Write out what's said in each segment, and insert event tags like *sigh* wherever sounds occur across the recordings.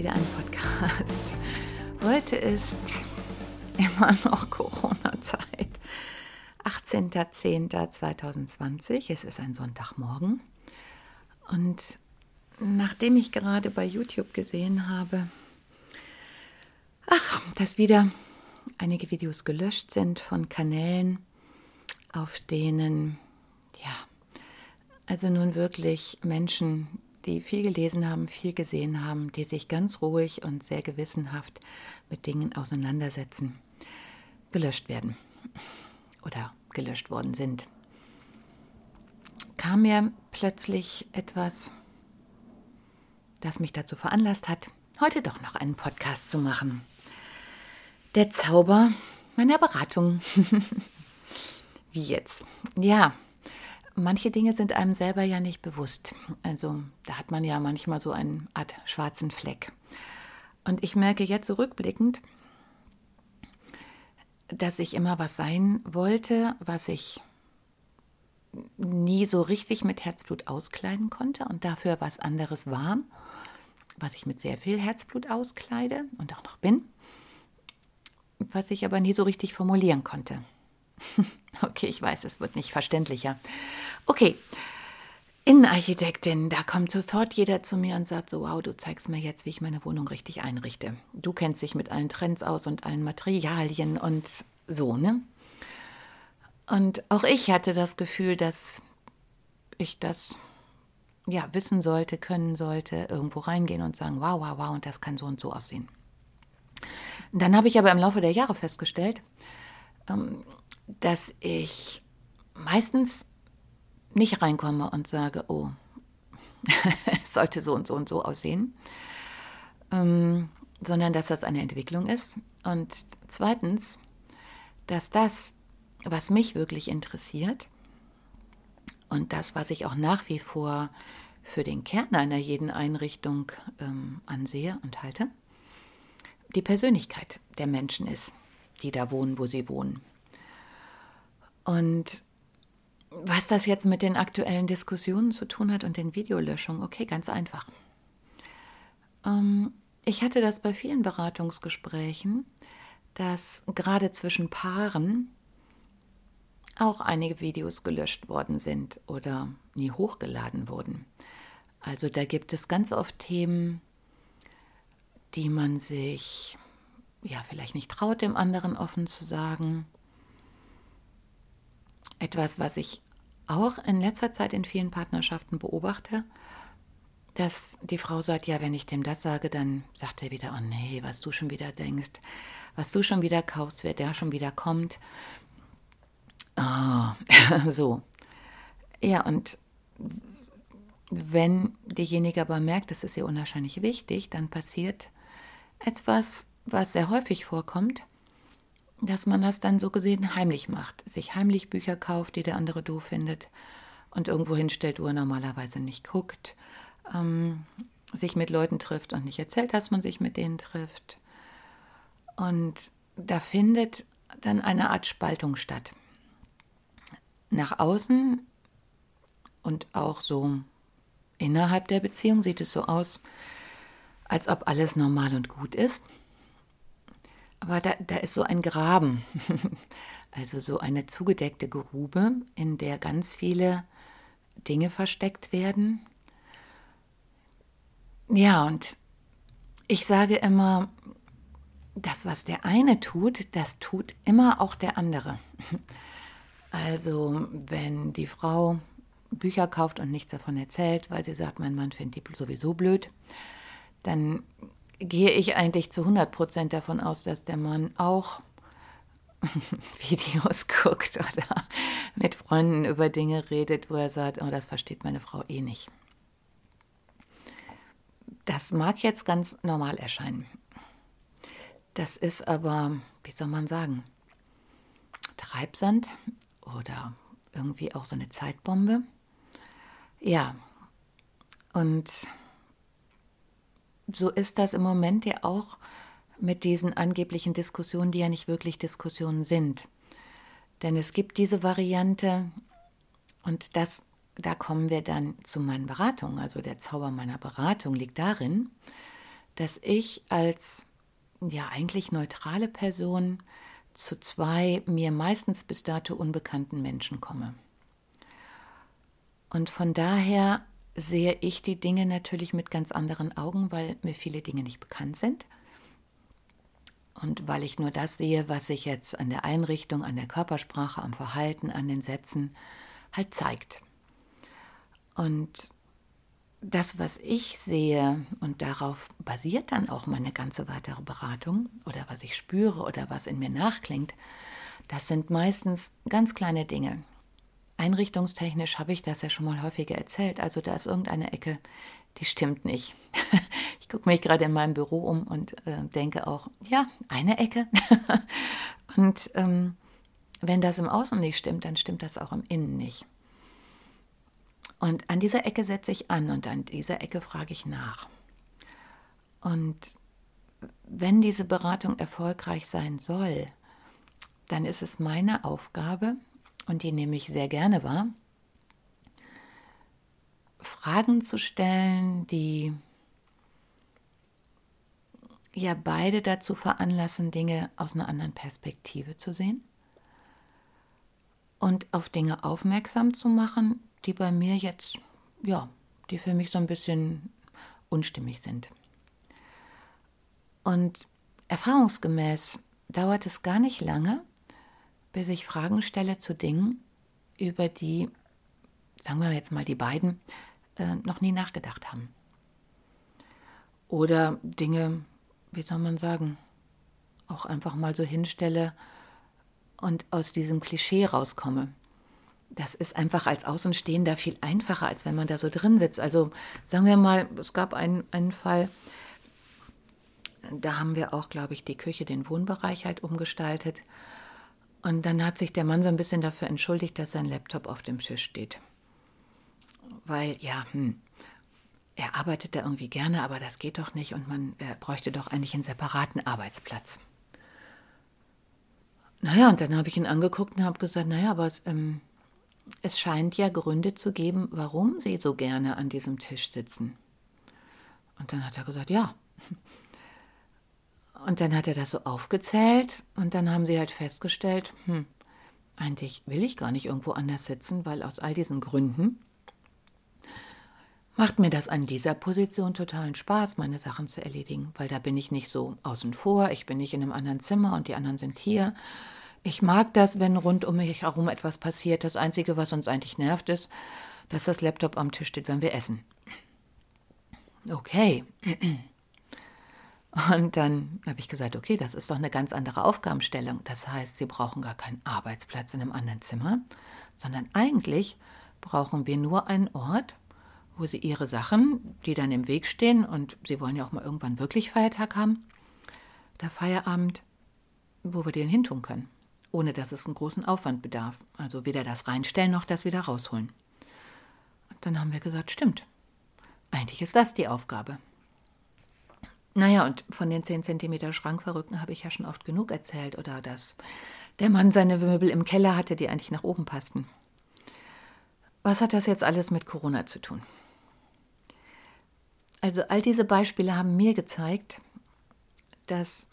wieder einen Podcast. Heute ist immer noch Corona-Zeit. 18.10.2020, es ist ein Sonntagmorgen. Und nachdem ich gerade bei YouTube gesehen habe, ach, dass wieder einige Videos gelöscht sind von Kanälen, auf denen, ja, also nun wirklich Menschen die viel gelesen haben, viel gesehen haben, die sich ganz ruhig und sehr gewissenhaft mit Dingen auseinandersetzen, gelöscht werden oder gelöscht worden sind. Kam mir plötzlich etwas, das mich dazu veranlasst hat, heute doch noch einen Podcast zu machen. Der Zauber meiner Beratung. *laughs* Wie jetzt? Ja, manche Dinge sind einem selber ja nicht bewusst. Also da hat man ja manchmal so eine Art schwarzen Fleck. Und ich merke jetzt zurückblickend, dass ich immer was sein wollte, was ich nie so richtig mit Herzblut auskleiden konnte und dafür was anderes war, was ich mit sehr viel Herzblut auskleide und auch noch bin, was ich aber nie so richtig formulieren konnte. *laughs* Okay, ich weiß, es wird nicht verständlicher. Okay, Innenarchitektin, da kommt sofort jeder zu mir und sagt so, wow, du zeigst mir jetzt, wie ich meine Wohnung richtig einrichte. Du kennst dich mit allen Trends aus und allen Materialien und so, ne? Und auch ich hatte das Gefühl, dass ich das ja wissen sollte, können sollte, irgendwo reingehen und sagen, wow, wow, wow, und das kann so und so aussehen. Dann habe ich aber im Laufe der Jahre festgestellt, ähm, dass ich meistens nicht reinkomme und sage, oh, *laughs* es sollte so und so und so aussehen, ähm, sondern dass das eine Entwicklung ist. Und zweitens, dass das, was mich wirklich interessiert und das, was ich auch nach wie vor für den Kern einer jeden Einrichtung ähm, ansehe und halte, die Persönlichkeit der Menschen ist, die da wohnen, wo sie wohnen. Und was das jetzt mit den aktuellen Diskussionen zu tun hat und den Videolöschungen, okay, ganz einfach. Ähm, ich hatte das bei vielen Beratungsgesprächen, dass gerade zwischen Paaren auch einige Videos gelöscht worden sind oder nie hochgeladen wurden. Also da gibt es ganz oft Themen, die man sich ja vielleicht nicht traut, dem anderen offen zu sagen etwas, was ich auch in letzter Zeit in vielen Partnerschaften beobachte, dass die Frau sagt, ja, wenn ich dem das sage, dann sagt er wieder, oh nee, was du schon wieder denkst, was du schon wieder kaufst, wer der schon wieder kommt. Oh, *laughs* so. Ja, und wenn diejenige aber merkt, das ist ihr unwahrscheinlich wichtig, dann passiert etwas, was sehr häufig vorkommt, dass man das dann so gesehen heimlich macht, sich heimlich Bücher kauft, die der andere doof findet und irgendwo hinstellt, wo er normalerweise nicht guckt, ähm, sich mit Leuten trifft und nicht erzählt, dass man sich mit denen trifft. Und da findet dann eine Art Spaltung statt. Nach außen und auch so innerhalb der Beziehung sieht es so aus, als ob alles normal und gut ist. Aber da, da ist so ein Graben, *laughs* also so eine zugedeckte Grube, in der ganz viele Dinge versteckt werden. Ja, und ich sage immer, das, was der eine tut, das tut immer auch der andere. *laughs* Also wenn die Frau Bücher kauft und nichts davon erzählt, weil sie sagt, mein Mann findet die sowieso blöd, dann gehe ich eigentlich zu 100 Prozent davon aus, dass der Mann auch *laughs* Videos guckt oder mit Freunden über Dinge redet, wo er sagt, oh, das versteht meine Frau eh nicht. Das mag jetzt ganz normal erscheinen. Das ist aber, wie soll man sagen, Treibsand oder irgendwie auch so eine Zeitbombe. Ja, und so ist das im Moment ja auch mit diesen angeblichen Diskussionen, die ja nicht wirklich Diskussionen sind. Denn es gibt diese Variante und das, da kommen wir dann zu meinen Beratungen. Also der Zauber meiner Beratung liegt darin, dass ich als ja eigentlich neutrale Person zu zwei mir meistens bis dato unbekannten Menschen komme. Und von daher sehe ich die Dinge natürlich mit ganz anderen Augen, weil mir viele Dinge nicht bekannt sind. Und weil ich nur das sehe, was sich jetzt an der Einrichtung, an der Körpersprache, am Verhalten, an den Sätzen halt zeigt. Und das, was ich sehe, und darauf basiert dann auch meine ganze weitere Beratung, oder was ich spüre oder was in mir nachklingt, das sind meistens ganz kleine Dinge. Einrichtungstechnisch habe ich das ja schon mal häufiger erzählt. Also da ist irgendeine Ecke, die stimmt nicht. *laughs* ich gucke mich gerade in meinem Büro um und äh, denke auch, ja, eine Ecke. *laughs* und ähm, wenn das im Außen nicht stimmt, dann stimmt das auch im Innen nicht. Und an dieser Ecke setze ich an und an dieser Ecke frage ich nach. Und wenn diese Beratung erfolgreich sein soll, dann ist es meine Aufgabe, und die nehme ich sehr gerne wahr, Fragen zu stellen, die ja beide dazu veranlassen, Dinge aus einer anderen Perspektive zu sehen und auf Dinge aufmerksam zu machen, die bei mir jetzt, ja, die für mich so ein bisschen unstimmig sind. Und erfahrungsgemäß dauert es gar nicht lange, bis ich Fragen stelle zu Dingen, über die, sagen wir jetzt mal die beiden, äh, noch nie nachgedacht haben. Oder Dinge, wie soll man sagen, auch einfach mal so hinstelle und aus diesem Klischee rauskomme das ist einfach als Außenstehender viel einfacher, als wenn man da so drin sitzt. Also sagen wir mal, es gab einen, einen Fall, da haben wir auch, glaube ich, die Küche, den Wohnbereich halt umgestaltet. Und dann hat sich der Mann so ein bisschen dafür entschuldigt, dass sein Laptop auf dem Tisch steht. Weil, ja, hm, er arbeitet da irgendwie gerne, aber das geht doch nicht und man bräuchte doch eigentlich einen separaten Arbeitsplatz. Naja, und dann habe ich ihn angeguckt und habe gesagt, naja, aber es, ähm, es scheint ja Gründe zu geben, warum Sie so gerne an diesem Tisch sitzen. Und dann hat er gesagt, ja. Und dann hat er das so aufgezählt und dann haben sie halt festgestellt, hm, eigentlich will ich gar nicht irgendwo anders sitzen, weil aus all diesen Gründen macht mir das an dieser Position totalen Spaß, meine Sachen zu erledigen, weil da bin ich nicht so außen vor, ich bin nicht in einem anderen Zimmer und die anderen sind hier ich mag das, wenn rund um mich herum etwas passiert. Das Einzige, was uns eigentlich nervt, ist, dass das Laptop am Tisch steht, wenn wir essen. Okay. Und dann habe ich gesagt, okay, das ist doch eine ganz andere Aufgabenstellung. Das heißt, Sie brauchen gar keinen Arbeitsplatz in einem anderen Zimmer, sondern eigentlich brauchen wir nur einen Ort, wo Sie Ihre Sachen, die dann im Weg stehen, und Sie wollen ja auch mal irgendwann wirklich Feiertag haben, der Feierabend, wo wir den hintun können ohne dass es einen großen Aufwand bedarf. Also weder das reinstellen noch das wieder rausholen. Und dann haben wir gesagt, stimmt. Eigentlich ist das die Aufgabe. Naja, und von den 10 cm Schrankverrückten habe ich ja schon oft genug erzählt. Oder dass der Mann seine Möbel im Keller hatte, die eigentlich nach oben passten. Was hat das jetzt alles mit Corona zu tun? Also all diese Beispiele haben mir gezeigt, dass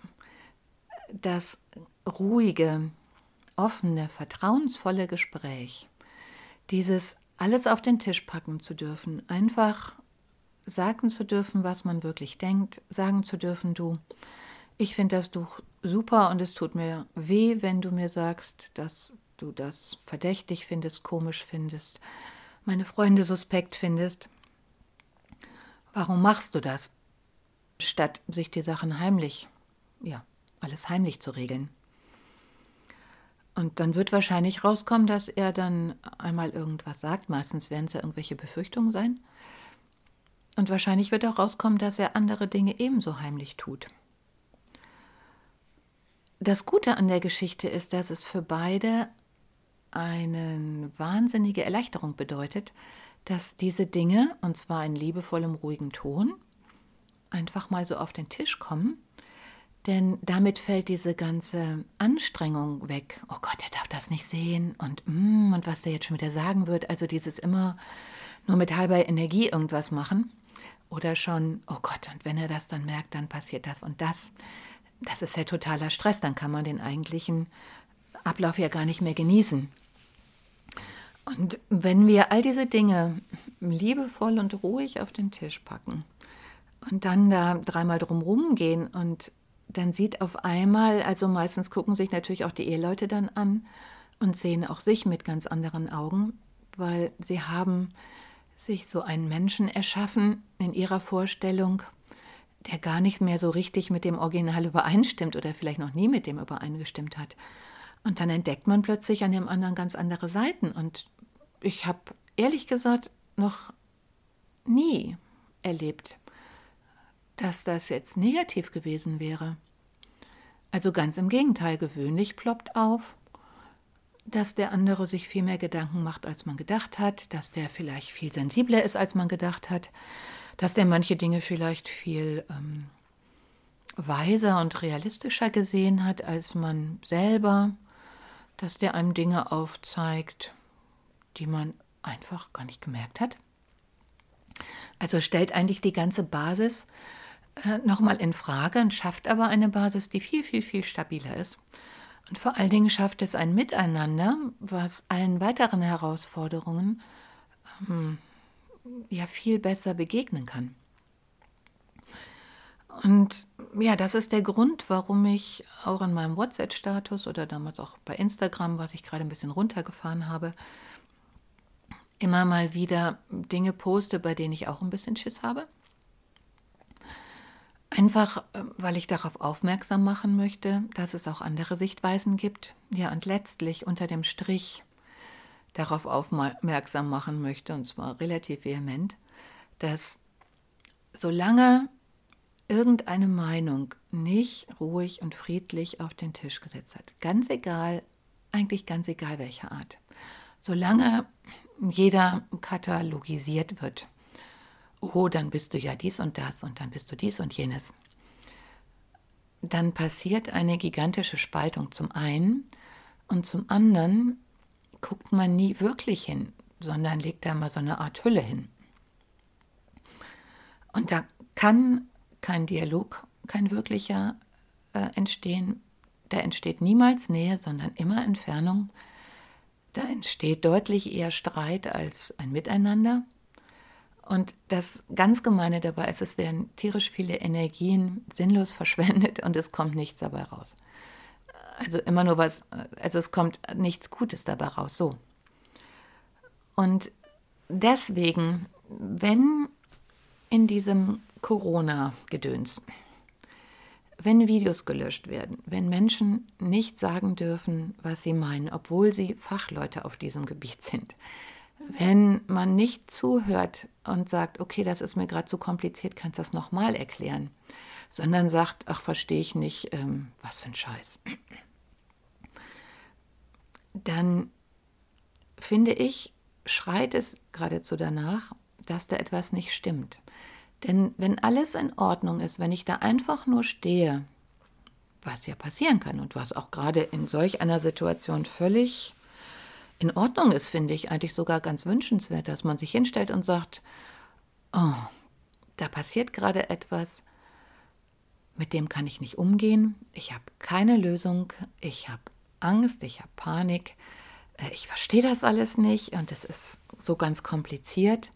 das ruhige, offene, vertrauensvolle Gespräch, dieses alles auf den Tisch packen zu dürfen, einfach sagen zu dürfen, was man wirklich denkt, sagen zu dürfen, du, ich finde das Tuch super und es tut mir weh, wenn du mir sagst, dass du das verdächtig findest, komisch findest, meine Freunde suspekt findest. Warum machst du das? Statt sich die Sachen heimlich, ja, alles heimlich zu regeln. Und dann wird wahrscheinlich rauskommen, dass er dann einmal irgendwas sagt. Meistens werden es ja irgendwelche Befürchtungen sein. Und wahrscheinlich wird auch rauskommen, dass er andere Dinge ebenso heimlich tut. Das Gute an der Geschichte ist, dass es für beide eine wahnsinnige Erleichterung bedeutet, dass diese Dinge, und zwar in liebevollem, ruhigem Ton, einfach mal so auf den Tisch kommen denn damit fällt diese ganze Anstrengung weg. Oh Gott, er darf das nicht sehen und, mm, und was der jetzt schon wieder sagen wird. Also dieses immer nur mit halber Energie irgendwas machen. Oder schon, oh Gott, und wenn er das dann merkt, dann passiert das und das. Das ist ja totaler Stress. Dann kann man den eigentlichen Ablauf ja gar nicht mehr genießen. Und wenn wir all diese Dinge liebevoll und ruhig auf den Tisch packen und dann da dreimal drumherum gehen und dann sieht auf einmal, also meistens gucken sich natürlich auch die Eheleute dann an und sehen auch sich mit ganz anderen Augen, weil sie haben sich so einen Menschen erschaffen in ihrer Vorstellung, der gar nicht mehr so richtig mit dem Original übereinstimmt oder vielleicht noch nie mit dem übereingestimmt hat. Und dann entdeckt man plötzlich an dem anderen ganz andere Seiten. Und ich habe ehrlich gesagt noch nie erlebt, dass das jetzt negativ gewesen wäre. Also ganz im Gegenteil, gewöhnlich ploppt auf, dass der andere sich viel mehr Gedanken macht, als man gedacht hat, dass der vielleicht viel sensibler ist, als man gedacht hat, dass der manche Dinge vielleicht viel ähm, weiser und realistischer gesehen hat als man selber, dass der einem Dinge aufzeigt, die man einfach gar nicht gemerkt hat. Also stellt eigentlich die ganze Basis äh, nochmal in Frage und schafft aber eine Basis, die viel, viel, viel stabiler ist. Und vor allen Dingen schafft es ein Miteinander, was allen weiteren Herausforderungen ähm, ja viel besser begegnen kann. Und ja, das ist der Grund, warum ich auch in meinem WhatsApp-Status oder damals auch bei Instagram, was ich gerade ein bisschen runtergefahren habe, immer mal wieder Dinge poste, bei denen ich auch ein bisschen Schiss habe. Einfach, äh, weil ich darauf aufmerksam machen möchte, dass es auch andere Sichtweisen gibt. Ja, und letztlich unter dem Strich darauf aufmerksam machen möchte, und zwar relativ vehement, dass solange irgendeine Meinung nicht ruhig und friedlich auf den Tisch gesetzt hat, ganz egal, eigentlich ganz egal welcher Art, solange jeder katalogisiert wird, oh, dann bist du ja dies und das und dann bist du dies und jenes. Dann passiert eine gigantische Spaltung zum einen und zum anderen guckt man nie wirklich hin, sondern legt da mal so eine Art Hülle hin. Und da kann kein Dialog, kein wirklicher äh, entstehen. Da entsteht niemals Nähe, sondern immer Entfernung. Da entsteht deutlich eher Streit als ein Miteinander. Und das ganz Gemeine dabei ist, es werden tierisch viele Energien sinnlos *laughs* verschwendet und es kommt nichts dabei raus. Also immer nur was, also es kommt nichts Gutes dabei raus, so. Und deswegen, wenn in diesem Corona-Gedöns, wenn Videos gelöscht werden, wenn Menschen nicht sagen dürfen, was sie meinen, obwohl sie Fachleute auf diesem Gebiet sind, wenn man nicht zuhört und sagt, okay, das ist mir gerade zu kompliziert, kannst du das nochmal erklären, sondern sagt, ach, verstehe ich nicht, ähm, was für ein Scheiß, dann finde ich, schreit es geradezu danach, dass da etwas nicht stimmt. Denn wenn alles in Ordnung ist, wenn ich da einfach nur stehe, was ja passieren kann und was auch gerade in solch einer Situation völlig in Ordnung ist, finde ich eigentlich sogar ganz wünschenswert, dass man sich hinstellt und sagt, oh, da passiert gerade etwas, mit dem kann ich nicht umgehen, ich habe keine Lösung, ich habe Angst, ich habe Panik, äh, ich verstehe das alles nicht und es ist so ganz kompliziert.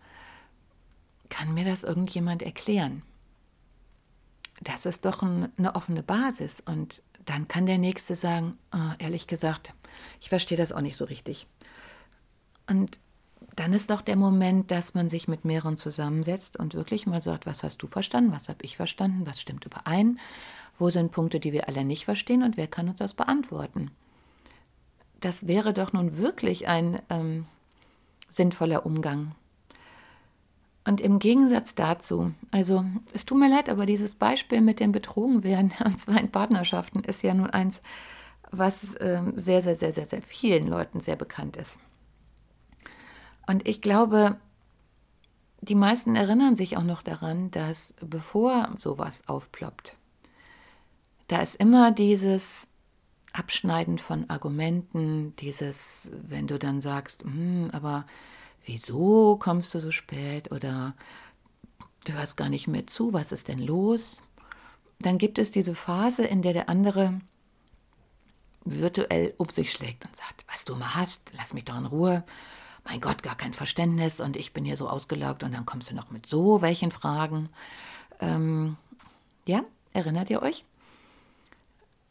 Kann mir das irgendjemand erklären? das ist doch ein, eine offene Basis. Und dann kann der Nächste sagen, oh, ehrlich gesagt, ich verstehe das auch nicht so richtig. Und dann ist doch der Moment, dass man sich mit mehreren zusammensetzt und wirklich mal sagt, was hast du verstanden, was habe ich verstanden, was stimmt überein, wo sind Punkte, die wir alle nicht verstehen und wer kann uns das beantworten. Das wäre doch nun wirklich ein ähm, sinnvoller Umgang. Und im Gegensatz dazu, also es tut mir leid, aber dieses Beispiel mit dem Betrogenwerden, und *laughs* zwar in Partnerschaften, ist ja nun eins, was äh, sehr, sehr, sehr, sehr, sehr vielen Leuten sehr bekannt ist. Und ich glaube, die meisten erinnern sich auch noch daran, dass bevor sowas aufploppt, da ist immer dieses Abschneiden von Argumenten, dieses, wenn du dann sagst, hm, aber wieso kommst du so spät oder du hörst gar nicht mehr zu, was ist denn los? Dann gibt es diese Phase, in der der andere virtuell um sich schlägt und sagt, was du mal hast, lass mich doch in Ruhe. Mein Gott, gar kein Verständnis und ich bin hier so ausgelaugt und dann kommst du noch mit so welchen Fragen. Ähm, ja, erinnert ihr euch?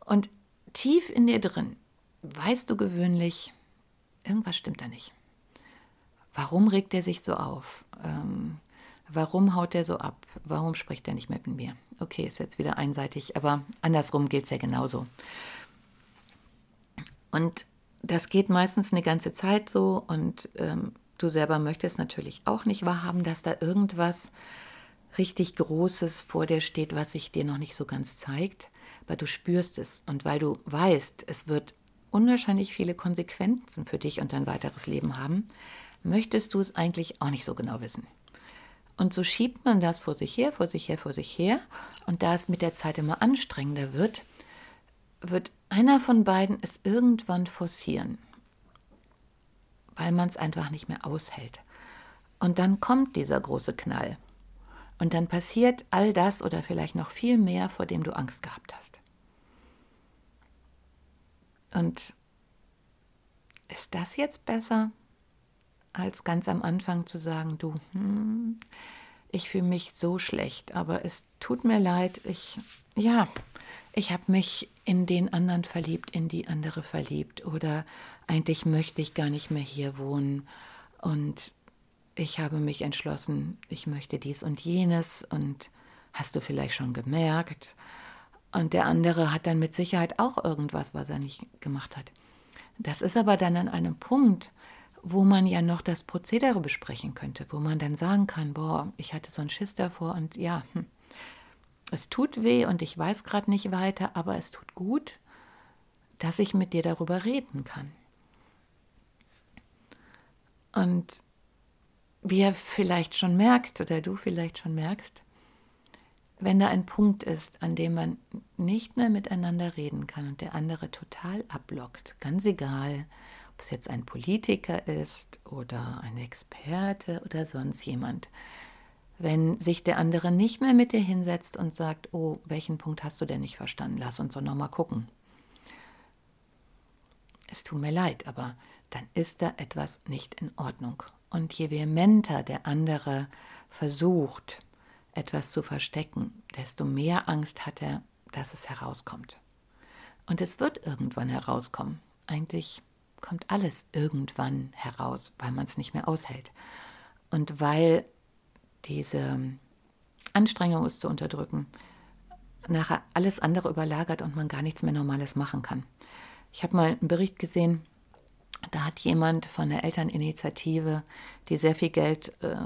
Und tief in dir drin weißt du gewöhnlich, irgendwas stimmt da nicht. Warum regt er sich so auf? Ähm, warum haut er so ab? Warum spricht er nicht mit mir? Okay, ist jetzt wieder einseitig, aber andersrum gilt es ja genauso. Und das geht meistens eine ganze Zeit so und ähm, du selber möchtest natürlich auch nicht wahrhaben, dass da irgendwas richtig Großes vor dir steht, was sich dir noch nicht so ganz zeigt, weil du spürst es und weil du weißt, es wird unwahrscheinlich viele Konsequenzen für dich und dein weiteres Leben haben, möchtest du es eigentlich auch nicht so genau wissen. Und so schiebt man das vor sich her, vor sich her, vor sich her. Und da es mit der Zeit immer anstrengender wird, wird einer von beiden es irgendwann forcieren, weil man es einfach nicht mehr aushält. Und dann kommt dieser große Knall. Und dann passiert all das oder vielleicht noch viel mehr, vor dem du Angst gehabt hast. Und ist das jetzt besser? Als ganz am Anfang zu sagen, du, hm, ich fühle mich so schlecht, aber es tut mir leid, ich, ja, ich habe mich in den anderen verliebt, in die andere verliebt oder eigentlich möchte ich gar nicht mehr hier wohnen und ich habe mich entschlossen, ich möchte dies und jenes und hast du vielleicht schon gemerkt? Und der andere hat dann mit Sicherheit auch irgendwas, was er nicht gemacht hat. Das ist aber dann an einem Punkt, wo man ja noch das Prozedere besprechen könnte, wo man dann sagen kann, boah, ich hatte so einen Schiss davor und ja, hm, es tut weh und ich weiß gerade nicht weiter, aber es tut gut, dass ich mit dir darüber reden kann. Und wie ihr vielleicht schon merkt oder du vielleicht schon merkst, wenn da ein Punkt ist, an dem man nicht mehr miteinander reden kann und der andere total ablockt, ganz egal, ob es jetzt ein Politiker ist oder ein Experte oder sonst jemand, wenn sich der andere nicht mehr mit dir hinsetzt und sagt, oh, welchen Punkt hast du denn nicht verstanden? Lass uns doch nochmal gucken. Es tut mir leid, aber dann ist da etwas nicht in Ordnung. Und je vehementer der andere versucht, etwas zu verstecken, desto mehr Angst hat er, dass es herauskommt. Und es wird irgendwann herauskommen. Eigentlich kommt alles irgendwann heraus, weil man es nicht mehr aushält. Und weil diese Anstrengung, es zu unterdrücken, nachher alles andere überlagert und man gar nichts mehr Normales machen kann. Ich habe mal einen Bericht gesehen, da hat jemand von der Elterninitiative, die sehr viel Geld äh,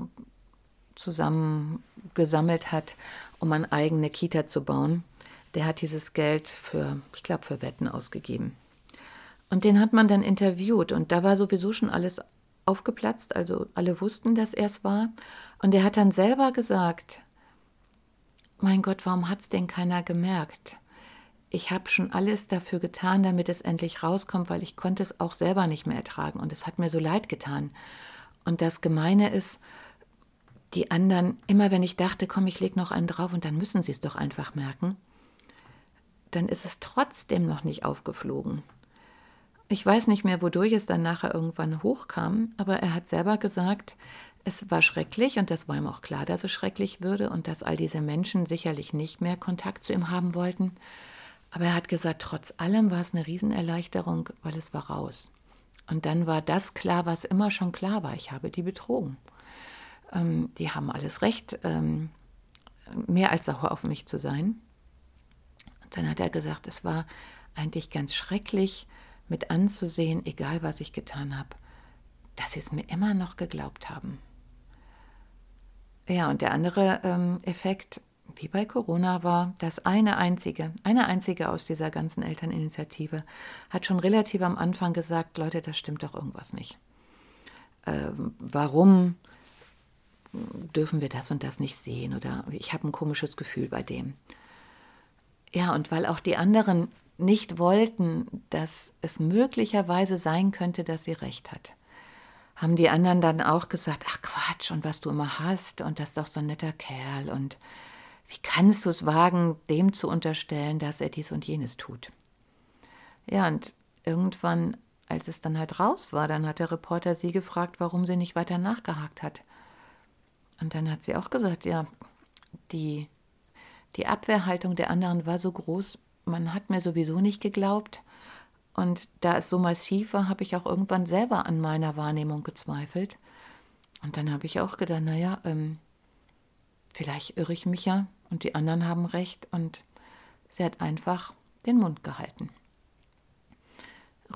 zusammengesammelt hat, um eine eigene Kita zu bauen, der hat dieses Geld für, ich glaube, für Wetten ausgegeben. Und den hat man dann interviewt und da war sowieso schon alles aufgeplatzt, also alle wussten, dass er es war. Und er hat dann selber gesagt, mein Gott, warum hat es denn keiner gemerkt? Ich habe schon alles dafür getan, damit es endlich rauskommt, weil ich konnte es auch selber nicht mehr ertragen und es hat mir so leid getan. Und das Gemeine ist, die anderen, immer wenn ich dachte, komm, ich lege noch einen drauf und dann müssen sie es doch einfach merken, dann ist es trotzdem noch nicht aufgeflogen. Ich weiß nicht mehr, wodurch es dann nachher irgendwann hochkam, aber er hat selber gesagt, es war schrecklich und das war ihm auch klar, dass es schrecklich würde und dass all diese Menschen sicherlich nicht mehr Kontakt zu ihm haben wollten. Aber er hat gesagt, trotz allem war es eine Riesenerleichterung, weil es war raus. Und dann war das klar, was immer schon klar war. Ich habe die betrogen. Ähm, die haben alles recht, ähm, mehr als sauer auf mich zu sein. Und dann hat er gesagt, es war eigentlich ganz schrecklich mit anzusehen, egal was ich getan habe, dass sie es mir immer noch geglaubt haben. Ja, und der andere ähm, Effekt, wie bei Corona, war, dass eine einzige, eine einzige aus dieser ganzen Elterninitiative hat schon relativ am Anfang gesagt, Leute, das stimmt doch irgendwas nicht. Ähm, warum dürfen wir das und das nicht sehen? Oder ich habe ein komisches Gefühl bei dem. Ja, und weil auch die anderen nicht wollten, dass es möglicherweise sein könnte, dass sie recht hat haben die anderen dann auch gesagt, ach Quatsch, und was du immer hast, und das ist doch so ein netter Kerl, und wie kannst du es wagen, dem zu unterstellen, dass er dies und jenes tut? Ja, und irgendwann, als es dann halt raus war, dann hat der Reporter sie gefragt, warum sie nicht weiter nachgehakt hat. Und dann hat sie auch gesagt, ja, die, die Abwehrhaltung der anderen war so groß, man hat mir sowieso nicht geglaubt. Und da es so massiv war, habe ich auch irgendwann selber an meiner Wahrnehmung gezweifelt. Und dann habe ich auch gedacht, naja, ähm, vielleicht irre ich mich ja und die anderen haben recht. Und sie hat einfach den Mund gehalten.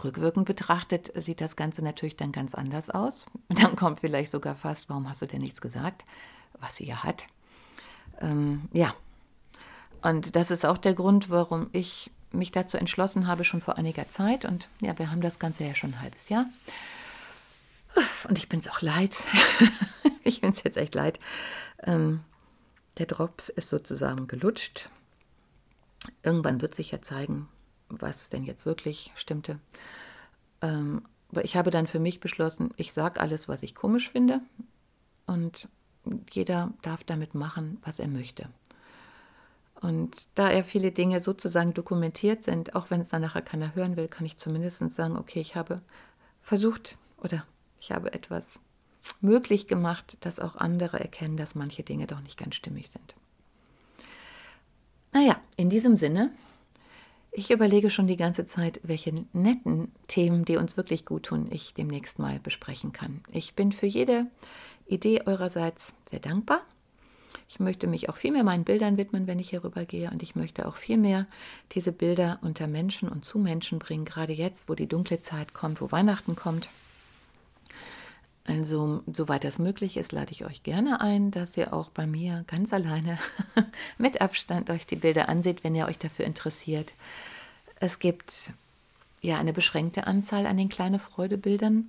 Rückwirkend betrachtet sieht das Ganze natürlich dann ganz anders aus. *laughs* Dann kommt vielleicht sogar fast, warum hast du denn nichts gesagt, was sie ja hat. Ähm, ja, und das ist auch der Grund, warum ich mich dazu entschlossen habe, schon vor einiger Zeit. Und ja, wir haben das Ganze ja schon ein halbes Jahr. Und ich bin es auch leid. *laughs* ich bin es jetzt echt leid. Ähm, der Drops ist sozusagen gelutscht. Irgendwann wird sich ja zeigen, was denn jetzt wirklich stimmte. Ähm, aber ich habe dann für mich beschlossen, ich sage alles, was ich komisch finde. Und jeder darf damit machen, was er möchte. Und da ja viele Dinge sozusagen dokumentiert sind, auch wenn es dann nachher keiner hören will, kann ich zumindest sagen, okay, ich habe versucht oder ich habe etwas möglich gemacht, dass auch andere erkennen, dass manche Dinge doch nicht ganz stimmig sind. Naja, in diesem Sinne, ich überlege schon die ganze Zeit, welche netten Themen, die uns wirklich gut tun, ich demnächst mal besprechen kann. Ich bin für jede Idee eurerseits sehr dankbar ich möchte mich auch viel mehr meinen Bildern widmen, wenn ich hier rüber gehe. Und ich möchte auch viel mehr diese Bilder unter Menschen und zu Menschen bringen, gerade jetzt, wo die dunkle Zeit kommt, wo Weihnachten kommt. Also, soweit das möglich ist, lade ich euch gerne ein, dass ihr auch bei mir ganz alleine *laughs* mit Abstand euch die Bilder anseht, wenn ihr euch dafür interessiert. Es gibt ja eine beschränkte Anzahl an den kleine Freudebildern,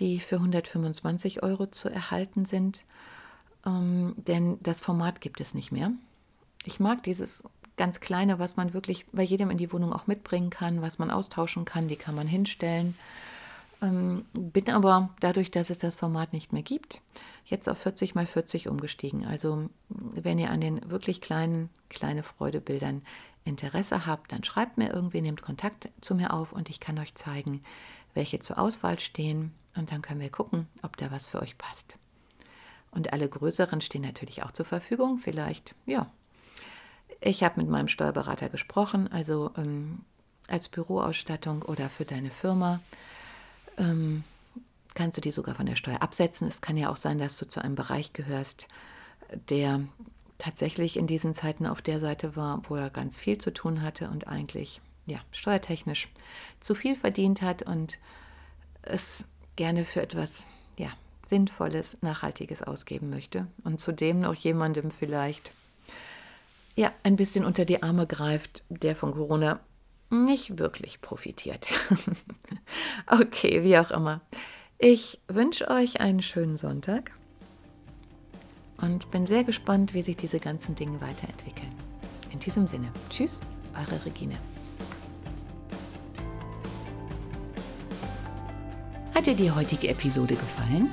die für 125 Euro zu erhalten sind ähm, denn das Format gibt es nicht mehr. Ich mag dieses ganz kleine, was man wirklich bei jedem in die Wohnung auch mitbringen kann, was man austauschen kann, die kann man hinstellen. Ähm, bin aber dadurch, dass es das Format nicht mehr gibt, jetzt auf 40 mal 40 umgestiegen. Also wenn ihr an den wirklich kleinen, kleine Freudebildern Interesse habt, dann schreibt mir irgendwie, nehmt Kontakt zu mir auf und ich kann euch zeigen, welche zur Auswahl stehen und dann können wir gucken, ob da was für euch passt. Und alle größeren stehen natürlich auch zur Verfügung. Vielleicht, ja. Ich habe mit meinem Steuerberater gesprochen, also ähm, als Büroausstattung oder für deine Firma. Ähm, kannst du die sogar von der Steuer absetzen. Es kann ja auch sein, dass du zu einem Bereich gehörst, der tatsächlich in diesen Zeiten auf der Seite war, wo er ganz viel zu tun hatte und eigentlich ja, steuertechnisch zu viel verdient hat und es gerne für etwas Sinnvolles, Nachhaltiges ausgeben möchte und zudem noch jemandem vielleicht ja, ein bisschen unter die Arme greift, der von Corona nicht wirklich profitiert. *laughs* okay, wie auch immer. Ich wünsche euch einen schönen Sonntag und bin sehr gespannt, wie sich diese ganzen Dinge weiterentwickeln. In diesem Sinne, tschüss, eure Regine. Hat dir die heutige Episode gefallen?